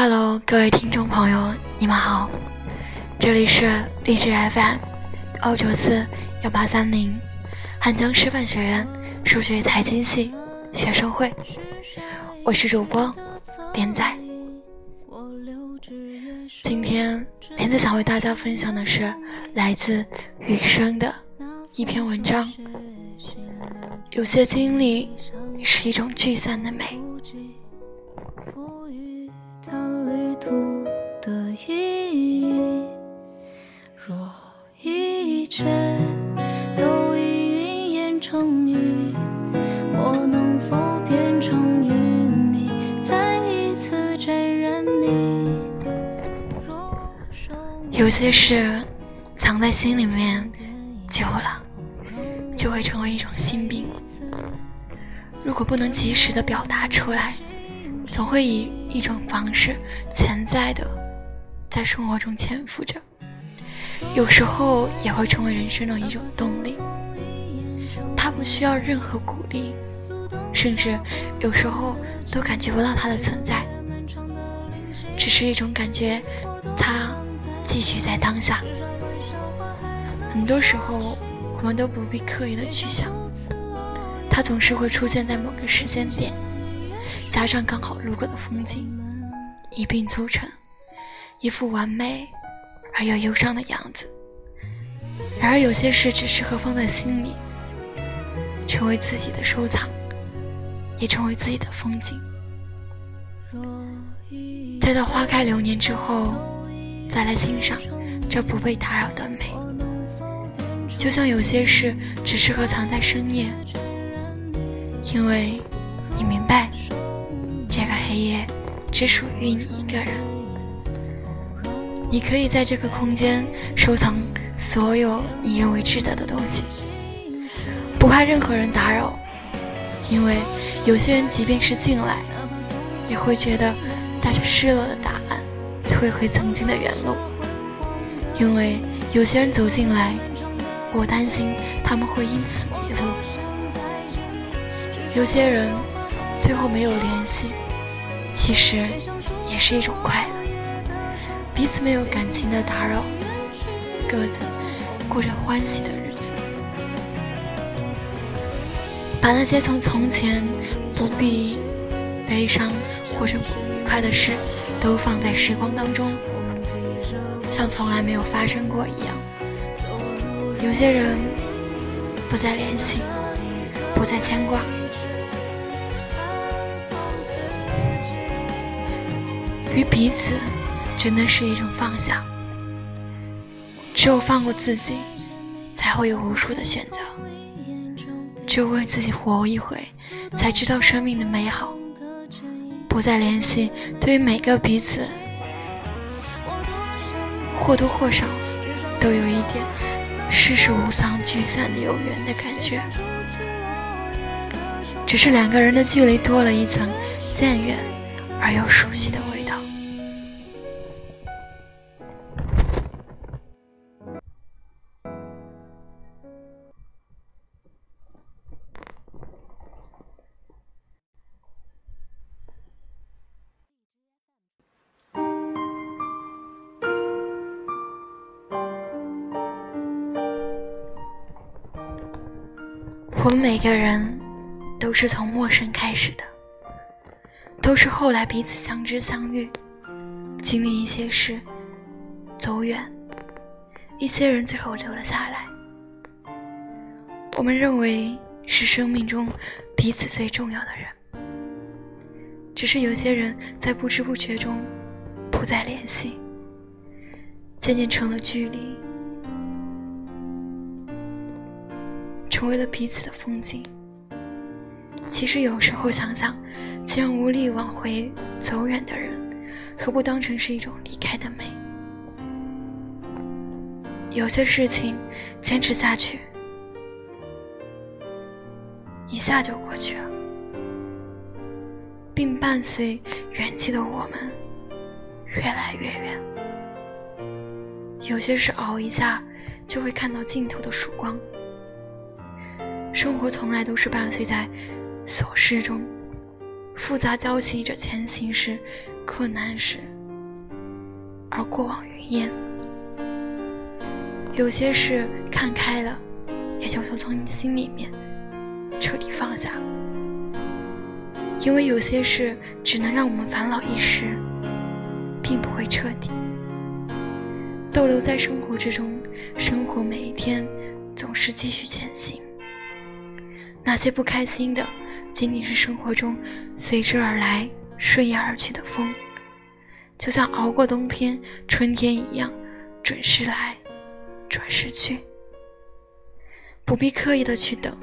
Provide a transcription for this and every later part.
Hello，各位听众朋友，你们好，这里是励志 FM 幺九四幺八三零，汉江师范学院数学财经系学生会，我是主播连仔。今天连仔想为大家分享的是来自雨生的一篇文章。有些经历是一种聚散的美。图的意义。若一切都已云烟成雨，我能否变成与你再一次沾染你？有些事藏在心里面久了，就会成为一种心病。如果不能及时的表达出来，总会以一种方式潜在的在生活中潜伏着，有时候也会成为人生的一种动力。它不需要任何鼓励，甚至有时候都感觉不到它的存在，只是一种感觉，它。继续在当下，很多时候我们都不必刻意的去想，它总是会出现在某个时间点，加上刚好路过的风景，一并组成一副完美而又忧伤的样子。然而有些事只适合放在心里，成为自己的收藏，也成为自己的风景。待到花开流年之后。再来欣赏这不被打扰的美，就像有些事只适合藏在深夜，因为你明白，这个黑夜只属于你一个人。你可以在这个空间收藏所有你认为值得的东西，不怕任何人打扰，因为有些人即便是进来，也会觉得带着失落的答案。退回曾经的原路，因为有些人走进来，我担心他们会因此迷路；有些人最后没有联系，其实也是一种快乐。彼此没有感情的打扰，各自过着欢喜的日子，把那些从从前不必悲伤或者不愉快的事。都放在时光当中，像从来没有发生过一样。有些人不再联系，不再牵挂，与彼此真的是一种放下。只有放过自己，才会有无数的选择。只有为自己活一回，才知道生命的美好。不再联系，对于每个彼此，或多或少都有一点世事无常、聚散的有缘的感觉。只是两个人的距离多了一层渐远而又熟悉的味。我们每个人都是从陌生开始的，都是后来彼此相知相遇，经历一些事，走远，一些人最后留了下来。我们认为是生命中彼此最重要的人，只是有些人在不知不觉中不再联系，渐渐成了距离。成为了彼此的风景。其实有时候想想，既然无力挽回走远的人，何不当成是一种离开的美？有些事情坚持下去，一下就过去了，并伴随远去的我们越来越远。有些事熬一下，就会看到尽头的曙光。生活从来都是伴随在琐事中，复杂交集着前行时困难时而过往云烟。有些事看开了，也就从心里面彻底放下。因为有些事只能让我们烦恼一时，并不会彻底。逗留在生活之中，生活每一天总是继续前行。那些不开心的，仅仅是生活中随之而来、顺意而去的风，就像熬过冬天、春天一样，准时来，准时去。不必刻意的去等，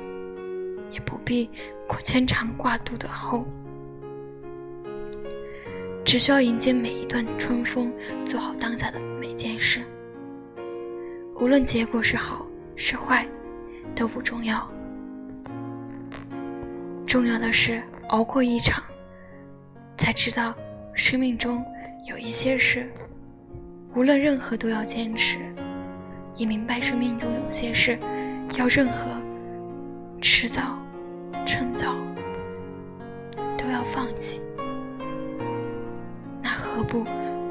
也不必牵肠挂肚的候，只需要迎接每一段春风，做好当下的每件事。无论结果是好是坏，都不重要。重要的是熬过一场，才知道生命中有一些事，无论任何都要坚持；也明白生命中有些事，要任何迟早、趁早都要放弃。那何不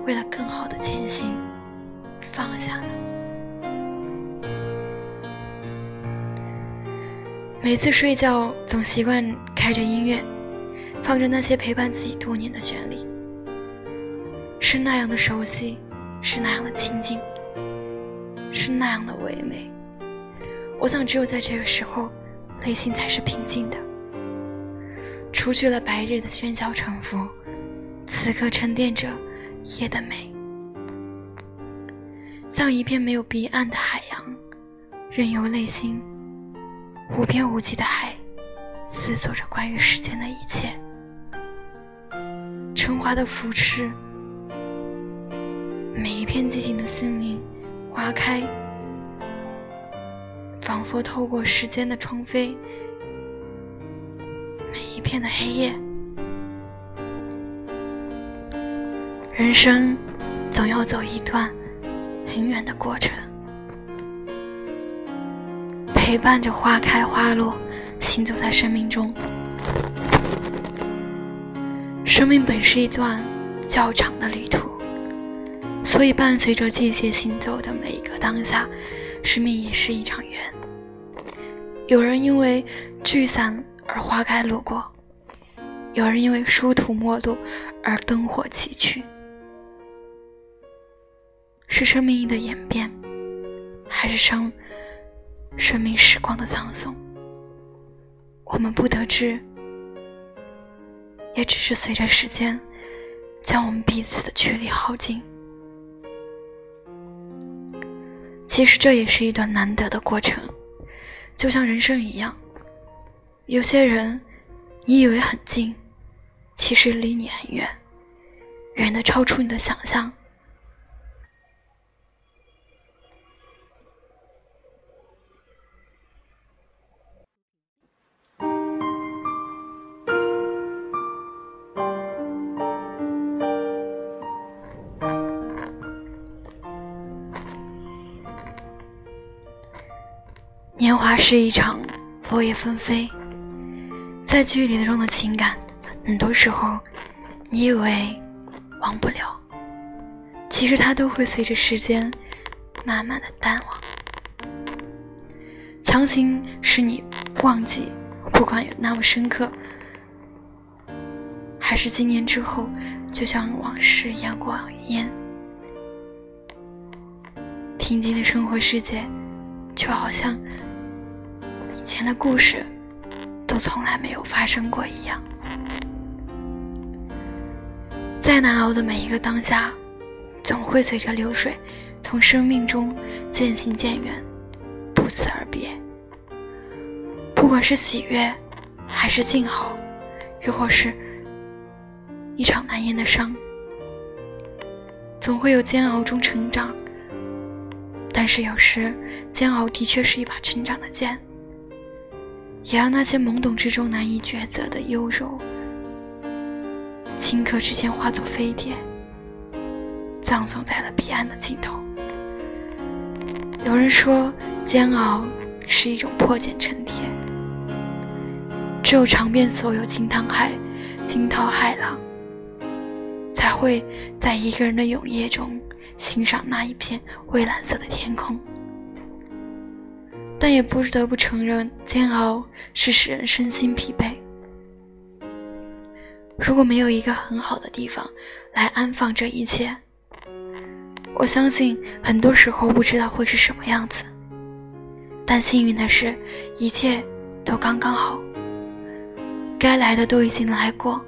为了更好的前行，放下呢？每次睡觉总习惯开着音乐，放着那些陪伴自己多年的旋律，是那样的熟悉，是那样的亲近，是那样的唯美。我想，只有在这个时候，内心才是平静的。除去了白日的喧嚣沉浮，此刻沉淀着夜的美，像一片没有彼岸的海洋，任由内心。无边无际的海，思索着关于时间的一切。春花的扶持，每一片寂静的心灵，花开，仿佛透过时间的窗扉，每一片的黑夜。人生总要走一段很远的过程。陪伴着花开花落，行走在生命中。生命本是一段较长的旅途，所以伴随着季节行走的每一个当下，生命也是一场缘。有人因为聚散而花开路过，有人因为殊途末路而灯火崎岖。是生命的演变，还是生？生命时光的葬送，我们不得知，也只是随着时间，将我们彼此的距离耗尽。其实这也是一段难得的过程，就像人生一样，有些人你以为很近，其实离你很远，远的超出你的想象。年华是一场落叶纷飞，在距离中的情感，很多时候，你以为忘不了，其实它都会随着时间慢慢的淡忘。强行使你忘记，不管有那么深刻，还是几年之后，就像往事一样过往云烟。平静的生活世界，就好像。以前的故事，都从来没有发生过一样。再难熬的每一个当下，总会随着流水，从生命中渐行渐远，不辞而别。不管是喜悦，还是静好，又或是一场难言的伤，总会有煎熬中成长。但是有时，煎熬的确是一把成长的剑。也让那些懵懂之中难以抉择的优柔，顷刻之间化作飞碟，葬送在了彼岸的尽头。有人说，煎熬是一种破茧成蝶，只有尝遍所有惊涛骇惊涛骇浪，才会在一个人的永夜中欣赏那一片蔚蓝色的天空。但也不得不承认，煎熬是使人身心疲惫。如果没有一个很好的地方来安放这一切，我相信很多时候不知道会是什么样子。但幸运的是，一切都刚刚好。该来的都已经来过，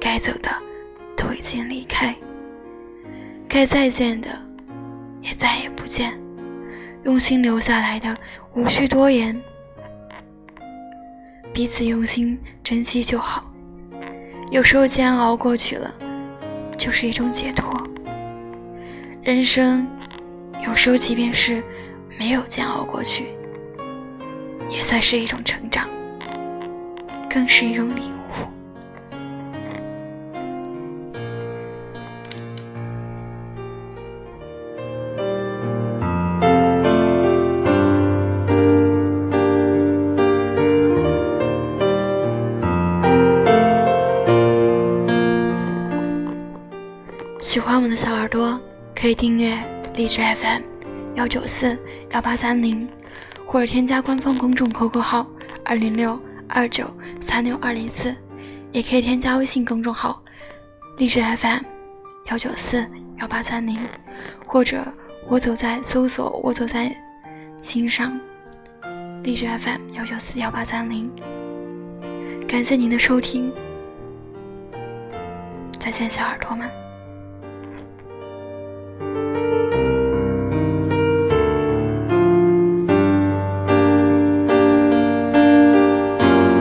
该走的都已经离开，该再见的也再也不见。用心留下来的，无需多言，彼此用心珍惜就好。有时候煎熬过去了，就是一种解脱。人生有时候即便是没有煎熬过去，也算是一种成长，更是一种礼物。喜欢我的小耳朵，可以订阅荔枝 FM 幺九四幺八三零，或者添加官方公众 QQ 号二零六二九三六二零四，也可以添加微信公众号荔枝 FM 幺九四幺八三零，或者我走在搜索我走在心上荔枝 FM 幺九四幺八三零。感谢您的收听，再见，小耳朵们。